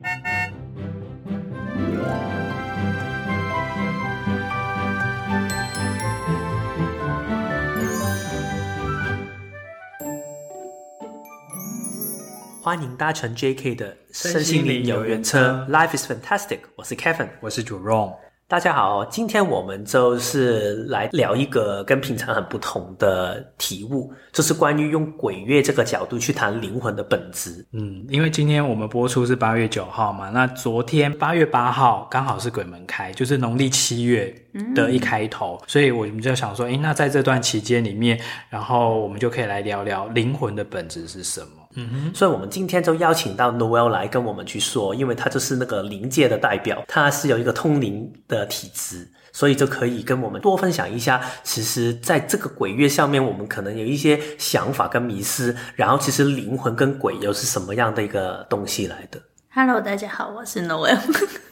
欢迎搭乘 JK 的身心灵有缘车，Life is fantastic。我是 Kevin，我是 Jerome。大家好，今天我们就是来聊一个跟平常很不同的题目，就是关于用鬼月这个角度去谈灵魂的本质。嗯，因为今天我们播出是八月九号嘛，那昨天八月八号刚好是鬼门开，就是农历七月的一开头，所以我们就想说，诶，那在这段期间里面，然后我们就可以来聊聊灵魂的本质是什么。嗯哼，所以我们今天就邀请到 Noel 来跟我们去说，因为他就是那个灵界的代表，他是有一个通灵的体质，所以就可以跟我们多分享一下。其实，在这个鬼月上面，我们可能有一些想法跟迷失，然后其实灵魂跟鬼又是什么样的一个东西来的？Hello，大家好，我是 Noel。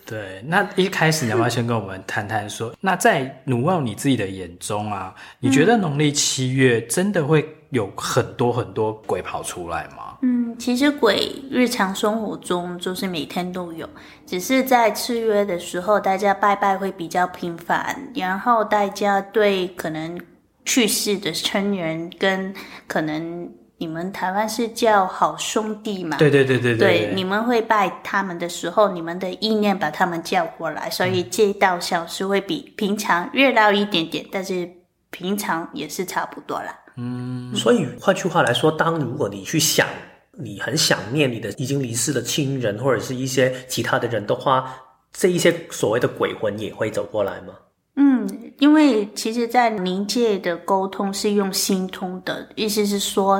对，那一开始你要不要先跟我们谈谈说，那在 Noel 你自己的眼中啊，你觉得农历七月真的会有很多很多鬼跑出来吗？嗯，其实鬼日常生活中就是每天都有，只是在七月的时候，大家拜拜会比较频繁，然后大家对可能去世的亲人跟可能你们台湾是叫好兄弟嘛？对对对对对，对，你们会拜他们的时候，你们的意念把他们叫过来，所以这道小事会比平常热闹一点点，但是平常也是差不多啦。嗯，所以换句话来说，当如果你去想，你很想念你的已经离世的亲人或者是一些其他的人的话，这一些所谓的鬼魂也会走过来吗？嗯，因为其实，在灵界的沟通是用心通的，意思是说，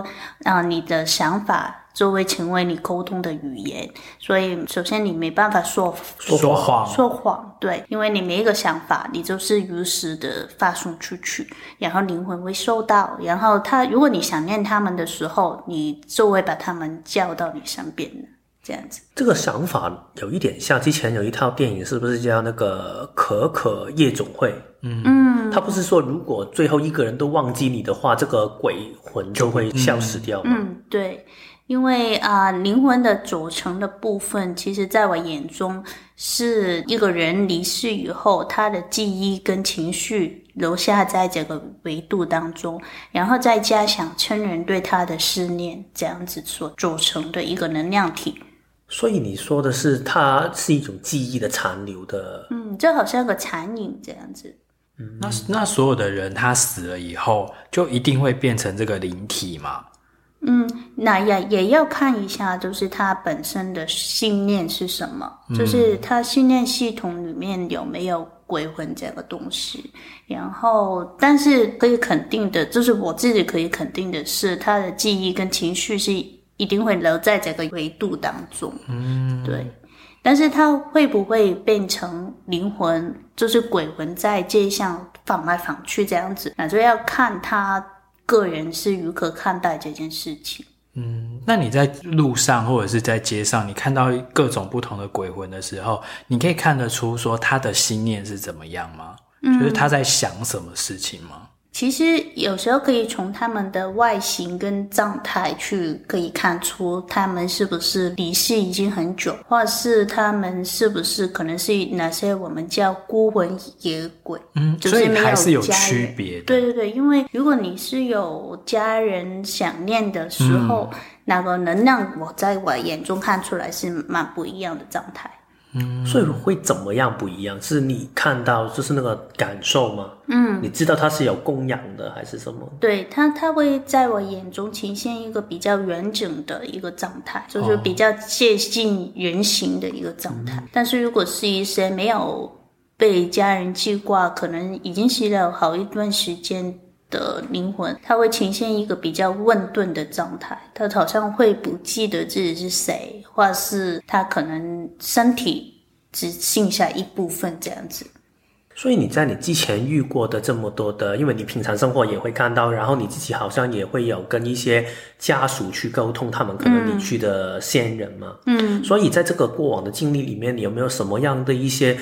啊、呃，你的想法。就会成为你沟通的语言，所以首先你没办法说说谎，说谎，对，因为你每一个想法，你就是如实的发送出去，然后灵魂会收到，然后他，如果你想念他们的时候，你就会把他们叫到你身边的，这样子。这个想法有一点像之前有一套电影，是不是叫那个《可可夜总会》？嗯嗯，他不是说如果最后一个人都忘记你的话，这个鬼魂就会消失掉吗？嗯，对。因为啊，灵魂的组成的部分，其实在我眼中是一个人离世以后，他的记忆跟情绪留下在这个维度当中，然后再加上亲人对他的思念，这样子所组成的一个能量体。所以你说的是，它是一种记忆的残留的，嗯，就好像个残影这样子。嗯，那那所有的人他死了以后，就一定会变成这个灵体吗？嗯，那也也要看一下，就是他本身的信念是什么，嗯、就是他信念系统里面有没有鬼魂这个东西。然后，但是可以肯定的，就是我自己可以肯定的是，他的记忆跟情绪是一定会留在这个维度当中。嗯，对。但是他会不会变成灵魂，就是鬼魂在街上晃来晃去这样子，那就要看他。个人是如何看待这件事情？嗯，那你在路上或者是在街上，你看到各种不同的鬼魂的时候，你可以看得出说他的心念是怎么样吗？嗯，就是他在想什么事情吗？其实有时候可以从他们的外形跟状态去可以看出他们是不是离世已经很久，或是他们是不是可能是哪些我们叫孤魂野鬼。嗯，就是还是有区别的。对对对，因为如果你是有家人想念的时候，嗯，那个能量我在我眼中看出来是蛮不一样的状态。嗯，所以会怎么样不一样？是你看到就是那个感受吗？嗯，你知道它是有供养的还是什么？对，它，它会在我眼中呈现一个比较完整的一个状态，就是比较接近人形的一个状态。哦，但是如果是一些没有被家人记挂，可能已经死了好一段时间。的灵魂，他会呈现一个比较混沌的状态，他好像会不记得自己是谁，或是他可能身体只剩下一部分这样子。所以你在你之前遇过的这么多的，因为你平常生活也会看到，然后你自己好像也会有跟一些家属去沟通，他们可能离去的先人嘛，嗯，所以在这个过往的经历里面，你有没有什么样的一些？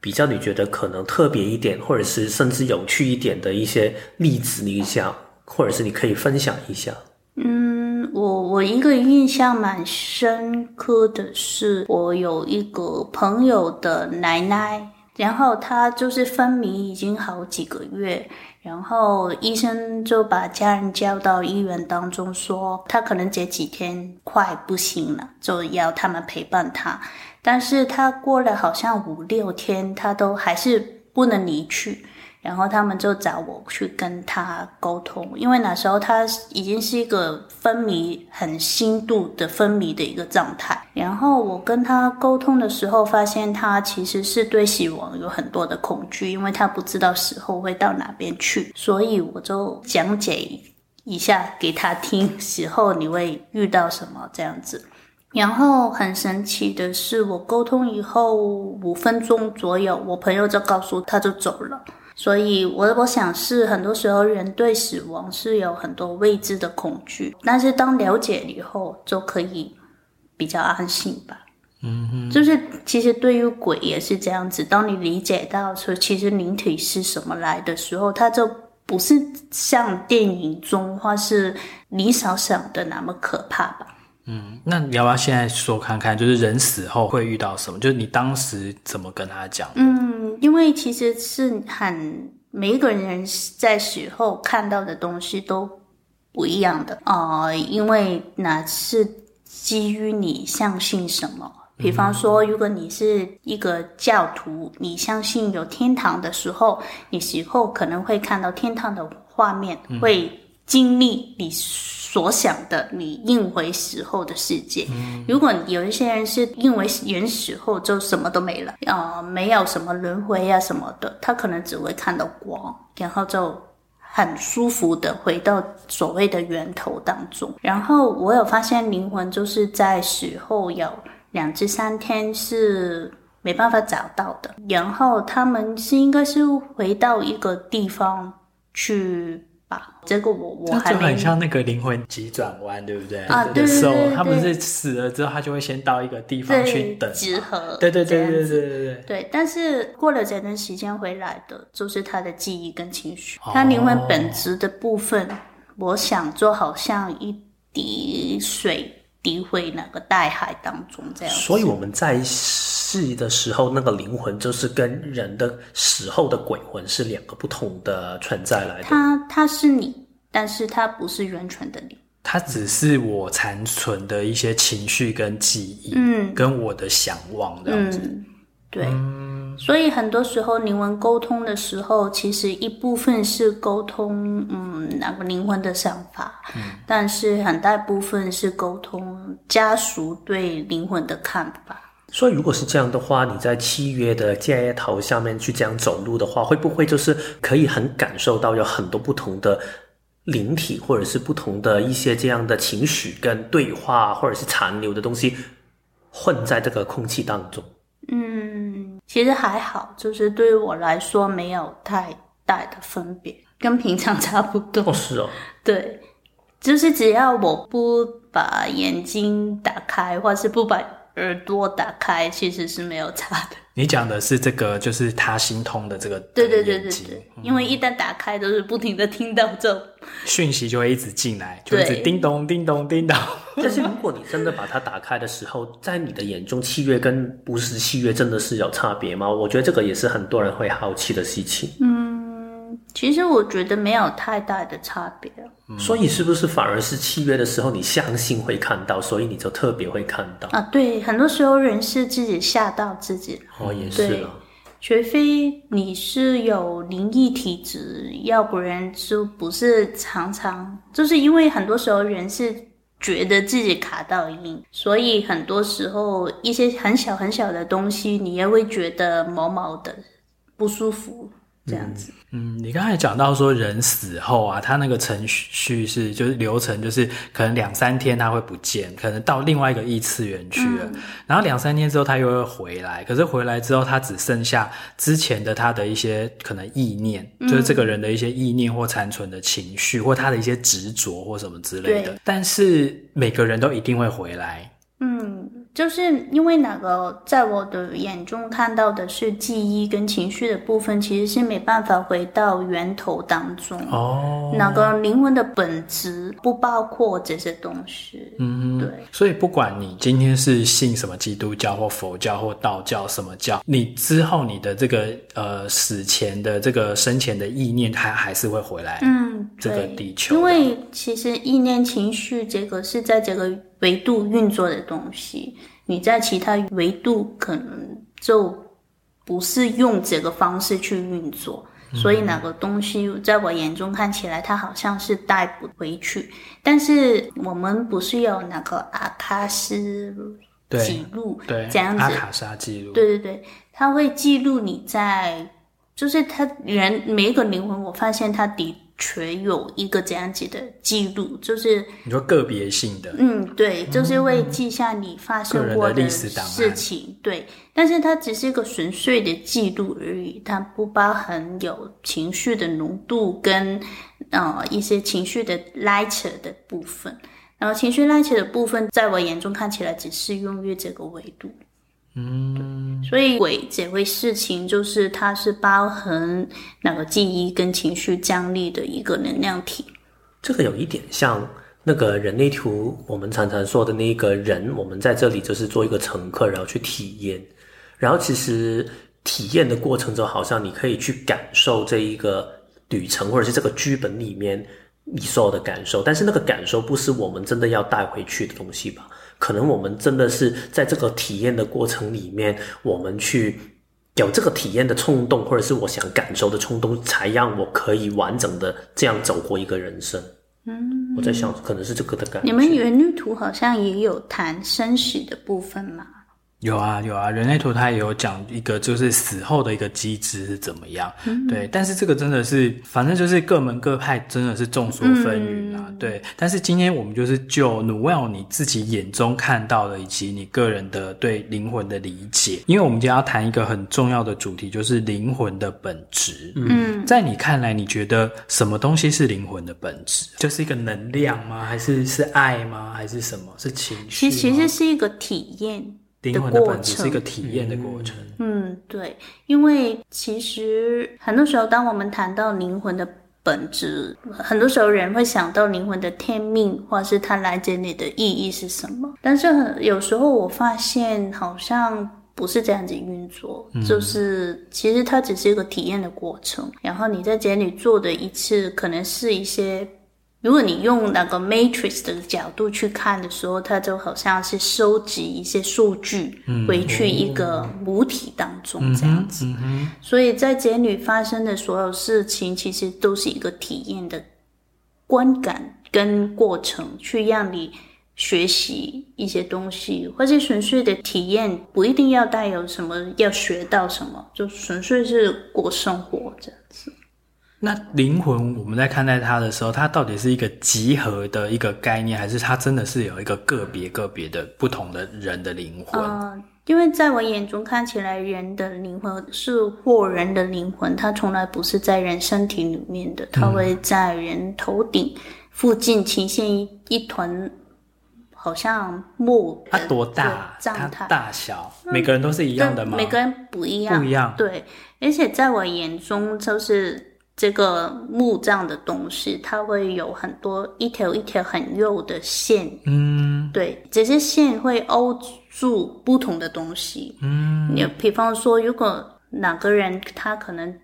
比较你觉得可能特别一点，或者是甚至有趣一点的一些例子，你想，或者是你可以分享一下。嗯，我我一个印象蛮深刻的是，我有一个朋友的奶奶，然后他就是昏迷已经好几个月，然后医生就把家人叫到医院当中说，他可能这几天快不行了，就要他们陪伴他。但是他过了好像五六天，他都还是不能离去。然后他们就找我去跟他沟通，因为那时候他已经是一个昏迷很轻度的昏迷的一个状态。然后我跟他沟通的时候，发现他其实是对死亡有很多的恐惧，因为他不知道死后会到哪边去。所以我就讲解一下给他听，死后你会遇到什么这样子。然后很神奇的是，我沟通以后五分钟左右，我朋友就告诉他就走了。所以我，我我想是很多时候人对死亡是有很多未知的恐惧，但是当了解以后，就可以比较安心吧。嗯哼，就是其实对于鬼也是这样子，当你理解到说其实灵体是什么来的时候，它就不是像电影中或是你所想的那么可怕吧。嗯，那你要不要现在说看看，就是人死后会遇到什么？就是你当时怎么跟他讲？嗯，因为其实是很每一个人在死后看到的东西都不一样的啊、呃，因为那是基于你相信什么。比方说，如果你是一个教徒，你相信有天堂的时候，你死后可能会看到天堂的画面，会经历你。所想的，你认为死后的世界。嗯、如果有一些人是认为人死后就什么都没了，啊、呃，没有什么轮回啊什么的，他可能只会看到光，然后就很舒服的回到所谓的源头当中。然后我有发现，灵魂就是在死后有两至三天是没办法找到的，然后他们是应该是回到一个地方去。这个我我还就很像那个灵魂急转弯，对不对？啊，对对对，对，他不是死了之后，他就会先到一个地方去等集合。对对对对对对对。对，但是过了这段时间回来的，就是他的记忆跟情绪。他灵魂本质的部分，哦、我想就好像一滴水。诋毁那个大海当中，这样。所以我们在世的时候，那个灵魂就是跟人的死后的鬼魂是两个不同的存在来的。他他是你，但是他不是完全的你。他只是我残存的一些情绪跟记忆，嗯，跟我的想望这样子。嗯、对。嗯所以很多时候灵魂沟通的时候，其实一部分是沟通，嗯，那个灵魂的想法，嗯，但是很大部分是沟通家属对灵魂的看法。所以如果是这样的话，你在契约的街头下面去这样走路的话，会不会就是可以很感受到有很多不同的灵体，或者是不同的一些这样的情绪跟对话，或者是残留的东西混在这个空气当中？嗯，其实还好，就是对于我来说没有太大的分别，跟平常差不多。哦，是哦。对，就是只要我不把眼睛打开，或是不把耳朵打开，其实是没有差的。你讲的是这个，就是他心通的这个，对对对对对，嗯、因为一旦打开，都是不停的听到这种讯息，就会一直进来，就一直叮咚叮咚叮咚。但是如果你真的把它打开的时候，在你的眼中，契约跟不是契约真的是有差别吗？我觉得这个也是很多人会好奇的事情。嗯。其实我觉得没有太大的差别，嗯，所以是不是反而是契约的时候你相信会看到，所以你就特别会看到啊？对，很多时候人是自己吓到自己。哦，也是啊。除非你是有灵异体质，要不然就不是常常，就是因为很多时候人是觉得自己卡到音，所以很多时候一些很小很小的东西，你也会觉得毛毛的不舒服。这样子，嗯，你刚才讲到说人死后啊，他那个程序是就是流程，就是可能两三天他会不见，可能到另外一个异次元去了，嗯、然后两三天之后他又会回来，可是回来之后他只剩下之前的他的一些可能意念，嗯、就是这个人的一些意念或残存的情绪，或他的一些执着或什么之类的，但是每个人都一定会回来。嗯，就是因为那个，在我的眼中看到的是记忆跟情绪的部分，其实是没办法回到源头当中。哦，那个灵魂的本质不包括这些东西。嗯，对。所以不管你今天是信什么基督教或佛教或道教什么教，你之后你的这个呃死前的这个生前的意念，它还是会回来。嗯，这个地球。因为其实意念、情绪这个是在这个维度运作的东西。你在其他维度可能就不是用这个方式去运作，嗯、所以那个东西在我眼中看起来，它好像是带不回去。但是我们不是有那个阿卡斯记录，对，这样子，阿卡莎记录，对对对，它会记录你在，就是他人每一个灵魂，我发现它的。却有一个这样子的记录，就是你说个别性的，嗯，对，就是会记下你发生过的事情，嗯、对。但是它只是一个纯粹的记录而已，它不包含有情绪的浓度跟呃一些情绪的拉扯的部分。然后情绪拉扯的部分，在我眼中看起来只适用于这个维度。嗯，所以鬼这回事情就是它是包含那个记忆跟情绪张力的一个能量体。这个有一点像那个人类图，我们常常说的那个人，我们在这里就是做一个乘客，然后去体验。然后其实体验的过程中，好像你可以去感受这一个旅程，或者是这个剧本里面你所有的感受，但是那个感受不是我们真的要带回去的东西吧？可能我们真的是在这个体验的过程里面，我们去有这个体验的冲动，或者是我想感受的冲动，才让我可以完整的这样走过一个人生。嗯，我在想，可能是这个的感觉。你们原律图好像也有谈生死的部分吗？有啊有啊，人类图它也有讲一个就是死后的一个机制是怎么样，嗯、对，但是这个真的是反正就是各门各派真的是众说纷纭啊，嗯、对。但是今天我们就是就 Noelle 你自己眼中看到的以及你个人的对灵魂的理解，因为我们今天要谈一个很重要的主题，就是灵魂的本质。嗯，在你看来，你觉得什么东西是灵魂的本质？就是一个能量吗？还是是爱吗？还是什么？是情绪？其实其实是一个体验。灵魂的本质是一个体验的过程。嗯，对，因为其实很多时候，当我们谈到灵魂的本质，很多时候人会想到灵魂的天命，或是它来这里的意义是什么。但是很有时候我发现，好像不是这样子运作，嗯、就是其实它只是一个体验的过程。然后你在这里做的一次，可能是一些。如果你用那个 matrix 的角度去看的时候，它就好像是收集一些数据回去一个母体当中这样子。嗯嗯嗯、所以在这里发生的所有事情，其实都是一个体验的观感跟过程，去让你学习一些东西，或者纯粹的体验，不一定要带有什么要学到什么，就纯粹是过生活这样子。那灵魂，我们在看待它的时候，它到底是一个集合的一个概念，还是它真的是有一个个别个别的不同的人的灵魂？呃，因为在我眼中看起来，人的灵魂是或人的灵魂，它从来不是在人身体里面的，它会在人头顶附近呈现一一团，好像木。它多大？它大小，每个人都是一样的吗？每个人不一样，不一样。对，而且在我眼中，就是。这个木这样的东西，它会有很多一条一条很幼的线，嗯，对，这些线会勾住不同的东西，嗯，你比方说，如果哪个人他可能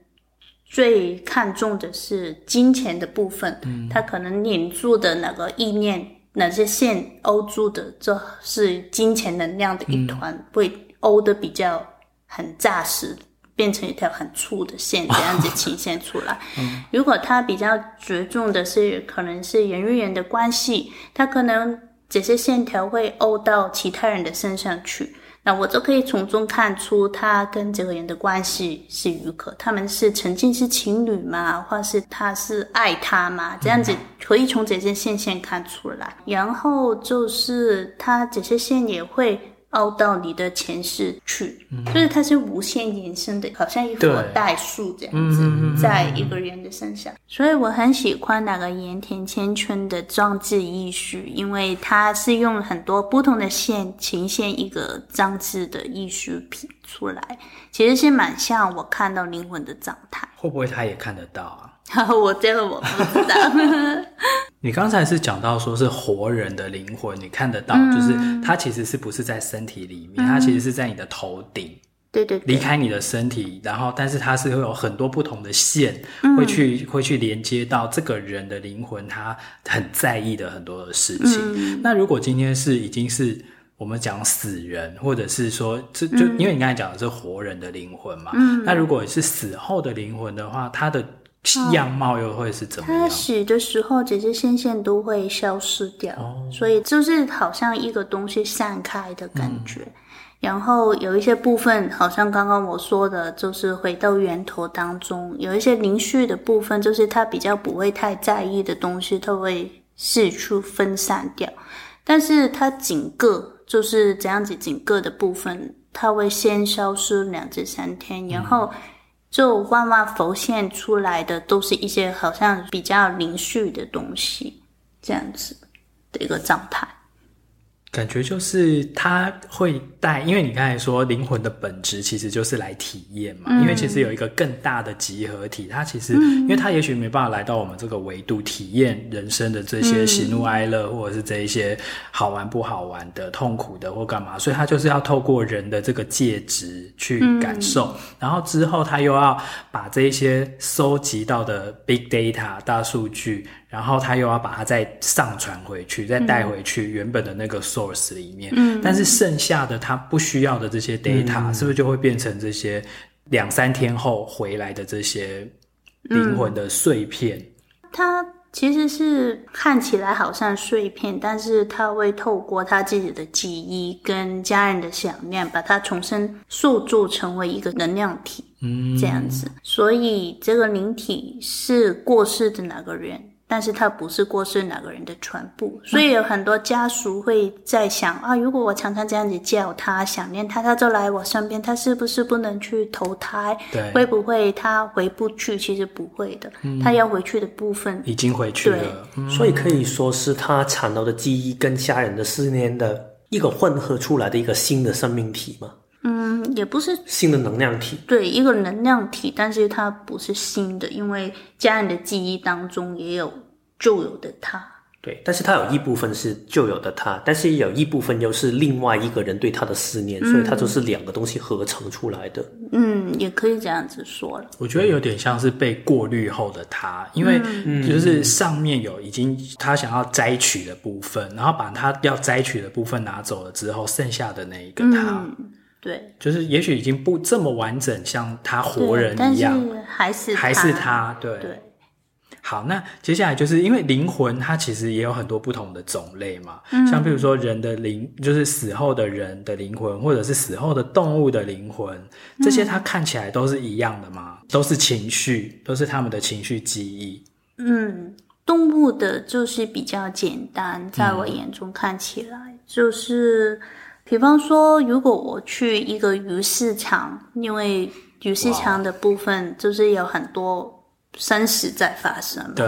最看重的是金钱的部分，嗯，他可能黏住的那个意念，哪些线勾住的，这是金钱能量的一团，嗯，会勾的比较很扎实。变成一条很粗的线，这样子呈现出来。如果他比较着重的是，可能是人与人的关系，他可能这些线条会勾到其他人的身上去。那我就可以从中看出他跟这个人的关系是如何，他们是曾经是情侣吗？或是他是爱他吗？这样子可以从这些线线看出来。然后就是他这些线也会。凹到你的前世去，嗯、就是它是无限延伸的，好像一棵代数这样子，在一个人的身上。所以我很喜欢那个盐田千春的装置艺术，因为它是用很多不同的线呈现一个装置的艺术品出来，其实是蛮像我看到灵魂的状态。会不会他也看得到啊？我这个我不知道。你刚才是讲到说是活人的灵魂，你看得到，嗯、就是它其实是不是在身体里面？嗯、它其实是在你的头顶，对对，对，离开你的身体，然后但是它是会有很多不同的线，会去、嗯、会去连接到这个人的灵魂，他很在意的很多的事情。嗯、那如果今天是已经是我们讲死人，或者是说这就因为你刚才讲的是活人的灵魂嘛，嗯、那如果是死后的灵魂的话，它的样貌又会是怎么样？它洗的时候，这些线线都会消失掉，哦、所以就是好像一个东西散开的感觉。嗯、然后有一些部分，好像刚刚我说的，就是回到源头当中，有一些灵绪的部分，就是它比较不会太在意的东西，它会四处分散掉。但是它整个就是这样子，整个的部分，它会先消失两至三天，然后。就慢慢浮现出来的都是一些好像比较零碎的东西，这样子的一个状态。感觉就是他会带，因为你刚才说灵魂的本质其实就是来体验嘛。嗯、因为其实有一个更大的集合体，它其实，嗯、因为他也许没办法来到我们这个维度体验人生的这些喜怒哀乐，嗯、或者是这一些好玩不好玩的、痛苦的或干嘛，所以他就是要透过人的这个介质去感受，嗯、然后之后他又要把这一些收集到的 big data 大数据。然后他又要把它再上传回去，再带回去原本的那个 source 里面。嗯，但是剩下的他不需要的这些 data，嗯，是不是就会变成这些两三天后回来的这些灵魂的碎片？它其实是看起来好像碎片，但是他会透过他自己的记忆跟家人的想念，把它重新塑造成为一个能量体。嗯，这样子。所以这个灵体是过世的那个人。但是他不是过世哪个人的全部，所以有很多家属会在想啊，如果我常常这样子叫他，想念他，他就来我身边，他是不是不能去投胎？对，会不会他回不去？其实不会的，嗯、他要回去的部分。已经回去了，所以可以说是他残留的记忆跟家人的思念的一个混合出来的一个新的生命体嘛。嗯，也不是新的能量体，对，一个能量体，但是它不是新的，因为家人的记忆当中也有旧有的他，对，但是他有一部分是旧有的他，但是有一部分又是另外一个人对他的思念，嗯、所以他就是两个东西合成出来的。嗯，也可以这样子说了。我觉得有点像是被过滤后的他，因为就是上面有已经他想要摘取的部分，然后把他要摘取的部分拿走了之后，剩下的那一个他。嗯对，就是也许已经不这么完整，像他活人一样，还是还是他，对对。好，那接下来就是因为灵魂，它其实也有很多不同的种类嘛，嗯、像比如说人的灵，就是死后的人的灵魂，或者是死后的动物的灵魂，这些它看起来都是一样的吗？嗯、都是情绪，都是他们的情绪记忆。嗯，动物的就是比较简单，在我眼中看起来、嗯、就是。比方说，如果我去一个鱼市场，因为鱼市场的部分就是有很多生死在发生。对。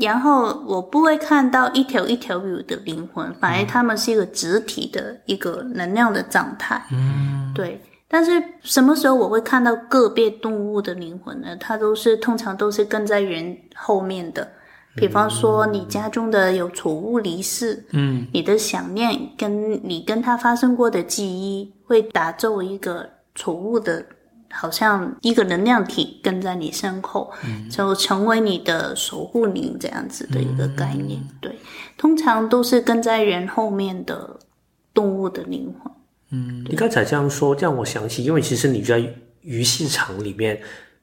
然后我不会看到一条一条鱼的灵魂，反而他们是一个集体的一个能量的状态。嗯。对。但是什么时候我会看到个别动物的灵魂呢？它都是通常都是跟在人后面的。比方说，你家中的有宠物离世，嗯，你的想念跟你跟它发生过的记忆，会打造一个宠物的，好像一个能量体跟在你身后，嗯，就成为你的守护灵这样子的一个概念。嗯，对，通常都是跟在人后面的动物的灵魂。嗯，你刚才这样说，这样我想起，因为其实你在鱼市场里面，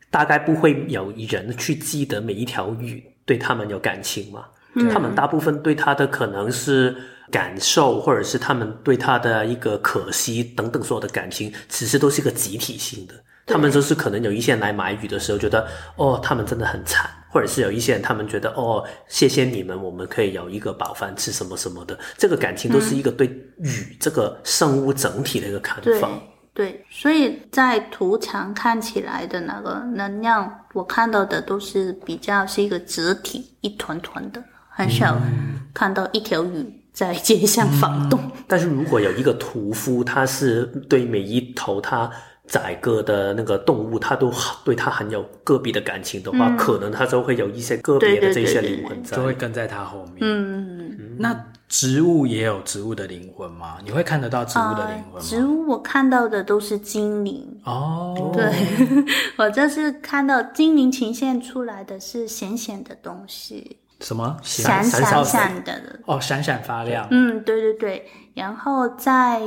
大概不会有人去记得每一条鱼。对他们有感情嘛？嗯、他们大部分对他的可能是感受，或者是他们对他的一个可惜等等所有的感情，其实都是一个集体性的。对他们就是可能有一些人来买鱼的时候，觉得哦，他们真的很惨，或者是有一些人他们觉得哦，谢谢你们，我们可以有一个饱饭吃什么什么的，这个感情都是一个对雨这个生物整体的一个看法。嗯、对，所以在图墙看起来的那个能量，我看到的都是比较是一个整体，一团团的，很少看到一条鱼。在街上晃动，嗯，但是如果有一个屠夫，他是对每一头他宰割的那个动物，它都对它很有个别的感情的话，嗯，可能它就会有一些个别的这些灵魂在，就会跟在它后面。嗯，嗯，那植物也有植物的灵魂吗？你会看得到植物的灵魂吗？呃，植物我看到的都是精灵哦，对，我这是看到精灵呈现出来的是闪闪的东西。什么闪闪闪的哦，闪闪发亮。嗯，对对对。然后在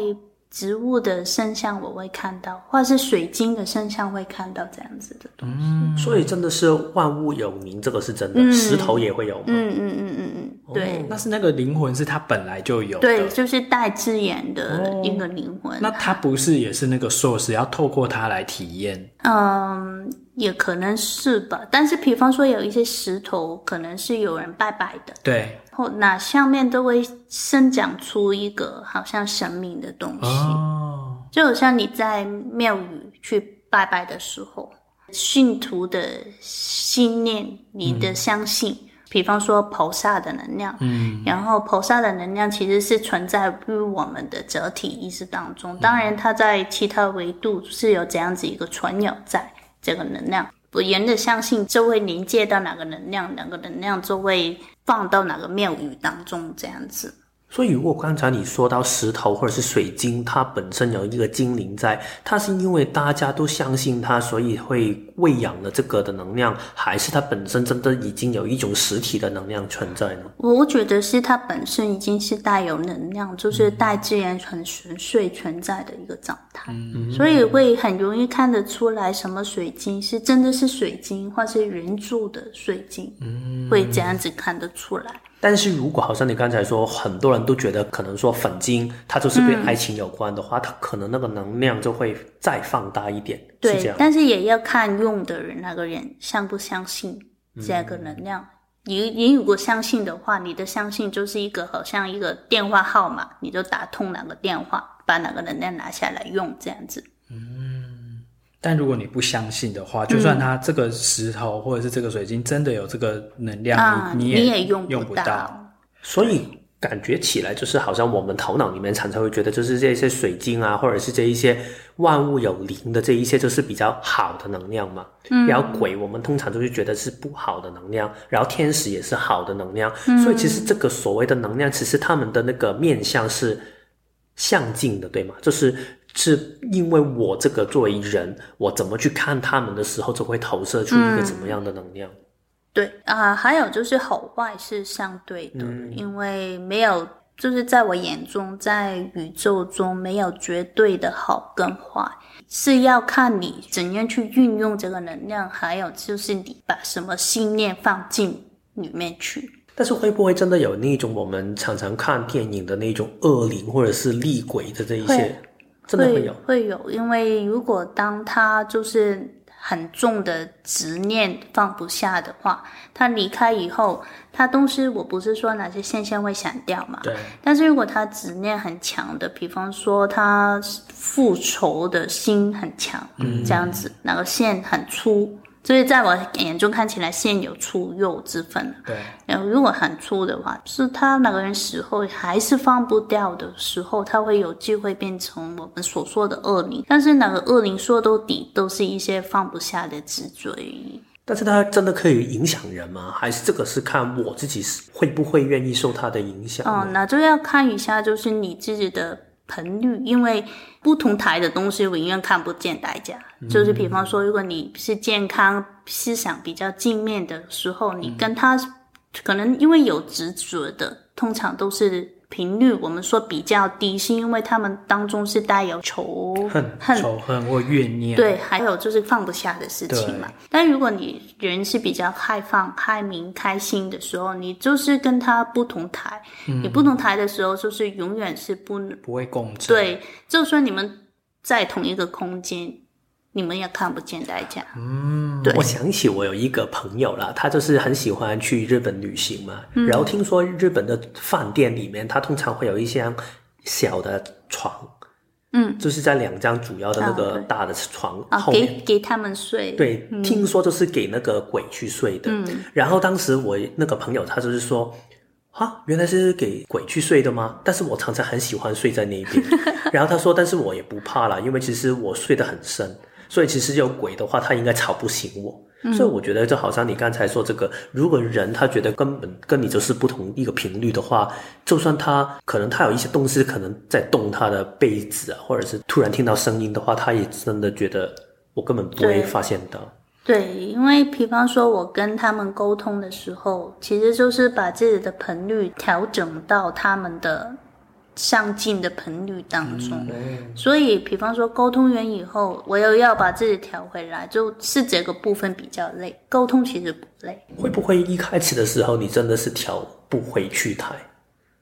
植物的身像我会看到，或者是水晶的身像会看到这样子的东西。嗯，所以真的是万物有灵，这个是真的。嗯、石头也会有吗？嗯嗯嗯嗯嗯，对、哦。那是那个灵魂是它本来就有的，对，就是带字眼的一个灵魂。哦、那它不是也是那个 source，要透过它来体验？嗯。也可能是吧，但是比方说有一些石头，可能是有人拜拜的，对，或那上面都会生长出一个好像神明的东西，哦，就好像你在庙宇去拜拜的时候，信徒的信念，你的相信，嗯、比方说菩萨的能量，嗯，然后菩萨的能量其实是存在于我们的整体意识当中，当然它在其他维度是有这样子一个存有在。这个能量，我原的相信就会凝结到哪个能量，哪个能量就会放到哪个庙宇当中，这样子。所以，如果刚才你说到石头或者是水晶，它本身有一个精灵在，它是因为大家都相信它，所以会喂养了这个的能量，还是它本身真的已经有一种实体的能量存在呢？我觉得是它本身已经是带有能量，就是大自然很纯粹存在的一个状态，嗯，所以会很容易看得出来什么水晶是真的是水晶，或是人造的水晶，嗯，会这样子看得出来。但是如果好像你刚才说，很多人都觉得可能说粉晶它就是跟爱情有关的话，嗯、它可能那个能量就会再放大一点。对，是。但是也要看用的人那个人相不相信这个能量。嗯、你你如果相信的话，你的相信就是一个好像一个电话号码，你就打通哪个电话，把哪个能量拿下来用这样子。嗯。但如果你不相信的话，就算它这个石头或者是这个水晶真的有这个能量，啊、你，你也，用用不到。所以感觉起来就是好像我们头脑里面常常会觉得，就是这些水晶啊，或者是这一些万物有灵的这一些，就是比较好的能量嘛。嗯。然后鬼，我们通常都是觉得是不好的能量，然后天使也是好的能量。嗯。所以其实这个所谓的能量，其实他们的那个面向是相近的，对吗？就是。是因为我这个作为人，我怎么去看他们的时候，就会投射出一个怎么样的能量？嗯、对啊、呃，还有就是好坏是相对的，嗯、因为没有，就是在我眼中，在宇宙中没有绝对的好跟坏，是要看你怎样去运用这个能量，还有就是你把什么信念放进里面去。但是会不会真的有那种我们常常看电影的那种恶灵或者是厉鬼的这一些？真的会有，会有，因为如果当他就是很重的执念放不下的话，他离开以后，他东西我不是说哪些线线会散掉嘛？对。但是如果他执念很强的，比方说他复仇的心很强，嗯，这样子，哪个线很粗。所以在我眼中看起来，现有粗幼之分。对，然后如果很粗的话，是他那个人死后还是放不掉的时候，他会有机会变成我们所说的恶灵。但是那个恶灵说到底都是一些放不下的执着。但是他真的可以影响人吗？还是这个是看我自己会不会愿意受他的影响？哦，那就要看一下，就是你自己的。频率，因为不同台的东西，我永远看不见代价。嗯、就是比方说，如果你是健康思想比较正面的时候，你跟他可能因为有执着的，通常都是。频率我们说比较低，是因为他们当中是带有仇恨、恨仇恨或怨念。对，还有就是放不下的事情嘛。但如果你人是比较开放、开明、开心的时候，你就是跟他不同台。嗯、你不同台的时候，就是永远是不不会共振。对，就算你们在同一个空间，你们也看不见代价。嗯，对。我想起我有一个朋友了，他就是很喜欢去日本旅行嘛，嗯、然后听说日本的饭店里面，他通常会有一些小的床，嗯，就是在两张主要的那个大的床后面，啊、给给他们睡。对、嗯，听说就是给那个鬼去睡的。嗯，然后当时我那个朋友他就是说。啊，原来是给鬼去睡的吗？但是我常常很喜欢睡在那边。然后他说，但是我也不怕啦，因为其实我睡得很深，所以其实有鬼的话，他应该吵不醒我。嗯。所以我觉得就好像你刚才说这个，如果人他觉得根本跟你就是不同一个频率的话，就算他可能他有一些东西可能在动他的被子啊，或者是突然听到声音的话，他也真的觉得我根本不会发现到。对，因为比方说，我跟他们沟通的时候，其实就是把自己的频率调整到他们的相近的频率当中。嗯、所以，比方说沟通完以后，我又要把自己调回来，就是这个部分比较累。沟通其实不累。会不会一开始的时候你真的是调不回去台？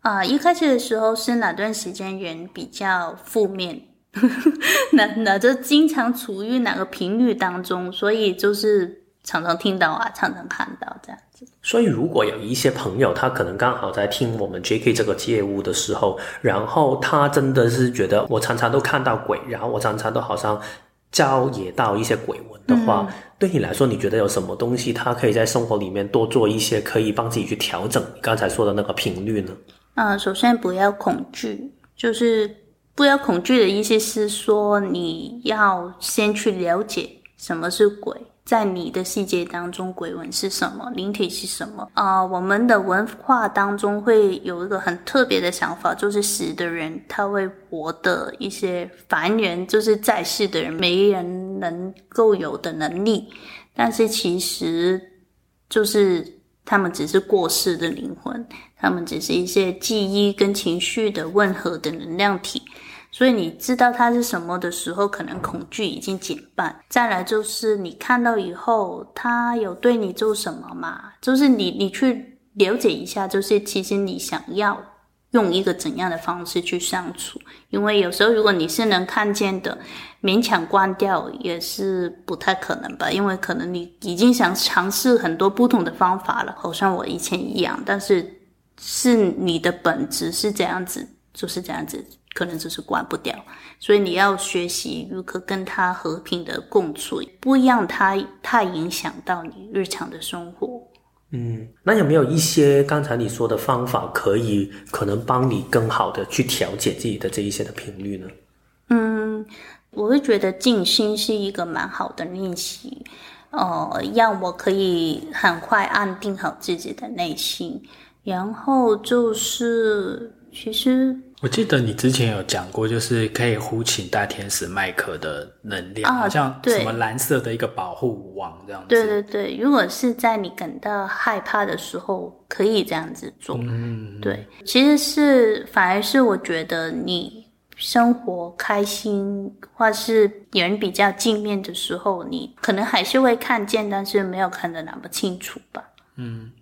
啊，一开始的时候是哪段时间人比较负面？那那就经常处于哪个频率当中，所以就是常常听到啊，常常看到这样子。所以如果有一些朋友，他可能刚好在听我们 JK 这个业务的时候，然后他真的是觉得我常常都看到鬼，然后我常常都好像招惹到一些鬼魂的话，嗯，对你来说，你觉得有什么东西他可以在生活里面多做一些，可以帮自己去调整你刚才说的那个频率呢？嗯，首先不要恐惧，就是。不要恐惧的意思是说，你要先去了解什么是鬼，在你的世界当中，鬼魂是什么，灵体是什么啊、我们的文化当中会有一个很特别的想法，就是死的人他会活的一些凡人，就是在世的人没人能够有的能力，但是其实就是他们只是过世的灵魂，他们只是一些记忆跟情绪的温和的能量体。所以你知道它是什么的时候，可能恐惧已经减半。再来就是你看到以后，他有对你做什么嘛？就是你你去了解一下，就是其实你想要用一个怎样的方式去相处。因为有时候如果你是能看见的，勉强关掉也是不太可能吧。因为可能你已经想尝试很多不同的方法了，好像我以前一样。但是是你的本质是这样子，就是这样子。可能就是关不掉，所以你要学习如何跟他和平的共处，不让他太影响到你日常的生活。嗯，那有没有一些刚才你说的方法，可以可能帮你更好的去调节自己的这一些的频率呢？嗯，我会觉得静心是一个蛮好的练习，呃，让我可以很快安定好自己的内心，然后就是其实。我记得你之前有讲过，就是可以呼请大天使麦克的能量，好、啊、像什么蓝色的一个保护网这样子。对对对，如果是在你感到害怕的时候，可以这样子做。嗯，对，其实是反而是我觉得你生活开心，或是人比较正面的时候，你可能还是会看见，但是没有看得那么清楚吧。嗯。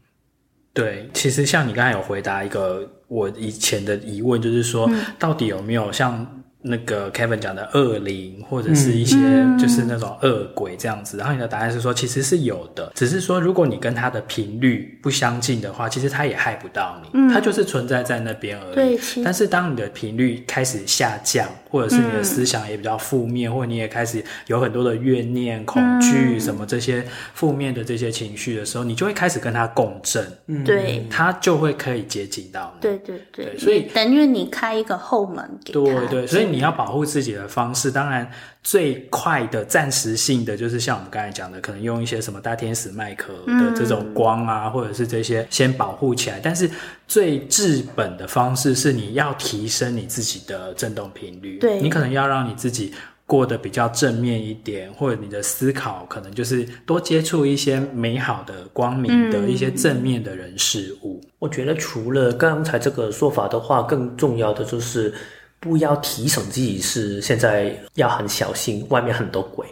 对，其实像你刚才有回答一个我以前的疑问，就是说，到底有没有像那个 Kevin 讲的恶灵，或者是一些就是那种恶鬼这样子？然后你的答案是说，其实是有的，只是说如果你跟他的频率不相近的话，其实他也害不到你，他就是存在在那边而已。对，但是当你的频率开始下降。或者是你的思想也比较负面，嗯，或者你也开始有很多的怨念、恐惧什么这些负面的这些情绪的时候，嗯，你就会开始跟他共振，对，他就会可以接近到你。对对对，对所以等于你开一个后门给他。对对，所以你要保护自己的方式，当然。最快的、暂时性的，就是像我们刚才讲的，可能用一些什么大天使麦克的这种光啊，嗯、或者是这些先保护起来。但是最治本的方式是，你要提升你自己的振动频率。对，你可能要让你自己过得比较正面一点，或者你的思考可能就是多接触一些美好的、光明的一些正面的人事物。嗯、我觉得除了刚才这个说法的话，更重要的就是。不要提醒自己是现在要很小心，外面很多鬼，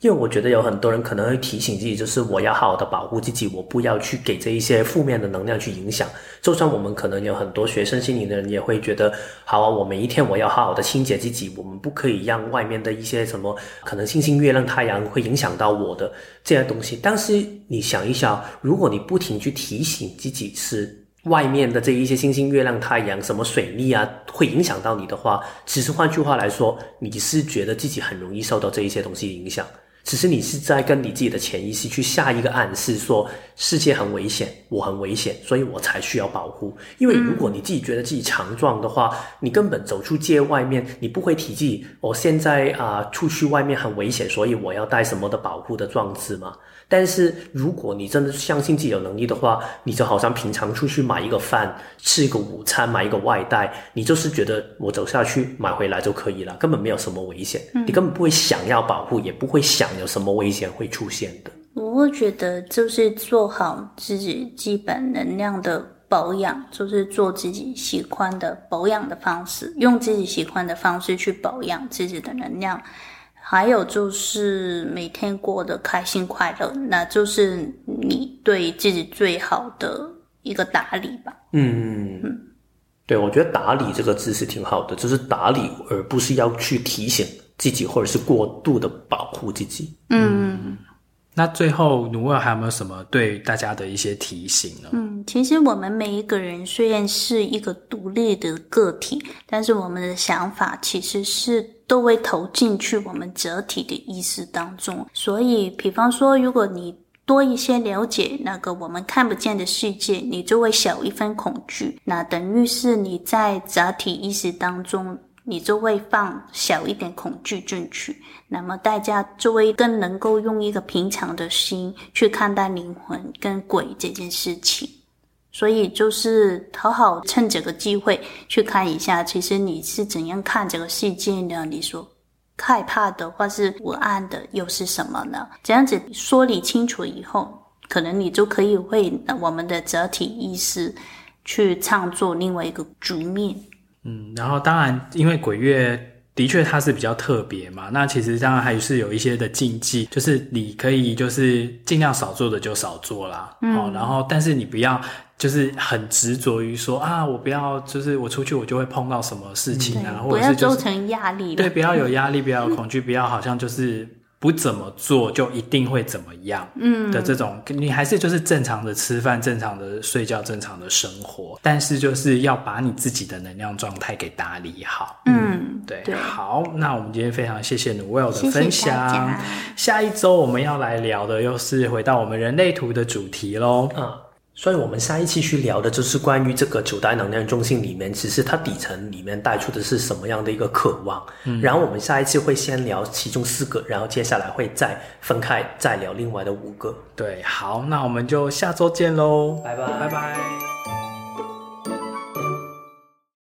因为我觉得有很多人可能会提醒自己，就是我要好好的保护自己，我不要去给这一些负面的能量去影响。就算我们可能有很多学生心灵的人也会觉得，好啊，我每一天我要好好的清洁自己，我们不可以让外面的一些什么可能星星、月亮、太阳会影响到我的这些东西。但是你想一想，如果你不停去提醒自己是外面的这一些星星、月亮、太阳，什么水逆啊，会影响到你的话，其实换句话来说，你是觉得自己很容易受到这一些东西影响。其实你是在跟你自己的潜意识去下一个暗示，说世界很危险，我很危险，所以我才需要保护。因为如果你自己觉得自己强壮的话，你根本走出界外面，你不会提及我现在啊、出去外面很危险，所以我要带什么的保护的装置吗？但是如果你真的相信自己有能力的话，你就好像平常出去买一个饭，吃一个午餐，买一个外带，你就是觉得我走下去买回来就可以了，根本没有什么危险，你根本不会想要保护，也不会想有什么危险会出现的。我会觉得就是做好自己基本能量的保养，就是做自己喜欢的保养的方式，用自己喜欢的方式去保养自己的能量。还有就是每天过得开心快乐，那就是你对自己最好的一个打理吧。嗯嗯，对，我觉得打理这个字是挺好的，就是打理，而不是要去提醒自己，或者是过度的保护自己。嗯。嗯那最后，努尔还有没有什么对大家的一些提醒呢？嗯，其实我们每一个人虽然是一个独立的个体，但是我们的想法其实是都会投进去我们整体的意识当中。所以，比方说，如果你多一些了解那个我们看不见的世界，你就会少一分恐惧。那等于是你在整体意识当中。你就会放小一点恐惧进去，那么大家就会更能够用一个平常的心去看待灵魂跟鬼这件事情。所以就是好好趁这个机会去看一下，其实你是怎样看这个世界呢？你说害怕的或是不安的又是什么呢？这样子梳理清楚以后，可能你就可以为我们的整体意识去创作另外一个局面。嗯，然后当然，因为鬼月的确它是比较特别嘛，那其实当然还是有一些的禁忌，就是你可以就是尽量少做的就少做啦。然后但是你不要就是很执着于说啊，我不要就是我出去我就会碰到什么事情啊，或者是就是，不要造成压力。对，不要有压力，不要有恐惧，不要好像就是。不怎么做就一定会怎么样，嗯的这种，嗯、你还是就是正常的吃饭、正常的睡觉、正常的生活，但是就是要把你自己的能量状态给打理好。嗯，对，对好，那我们今天非常谢谢 Noelle 的分享。下一周我们要来聊的又是回到我们人类图的主题喽。嗯。所以，我们下一期去聊的就是关于这个九大能量中心里面，其实它底层里面带出的是什么样的一个渴望。嗯，然后我们下一期会先聊其中四个，然后接下来会再分开再聊另外的五个。对，好，那我们就下周见喽，拜拜，拜拜。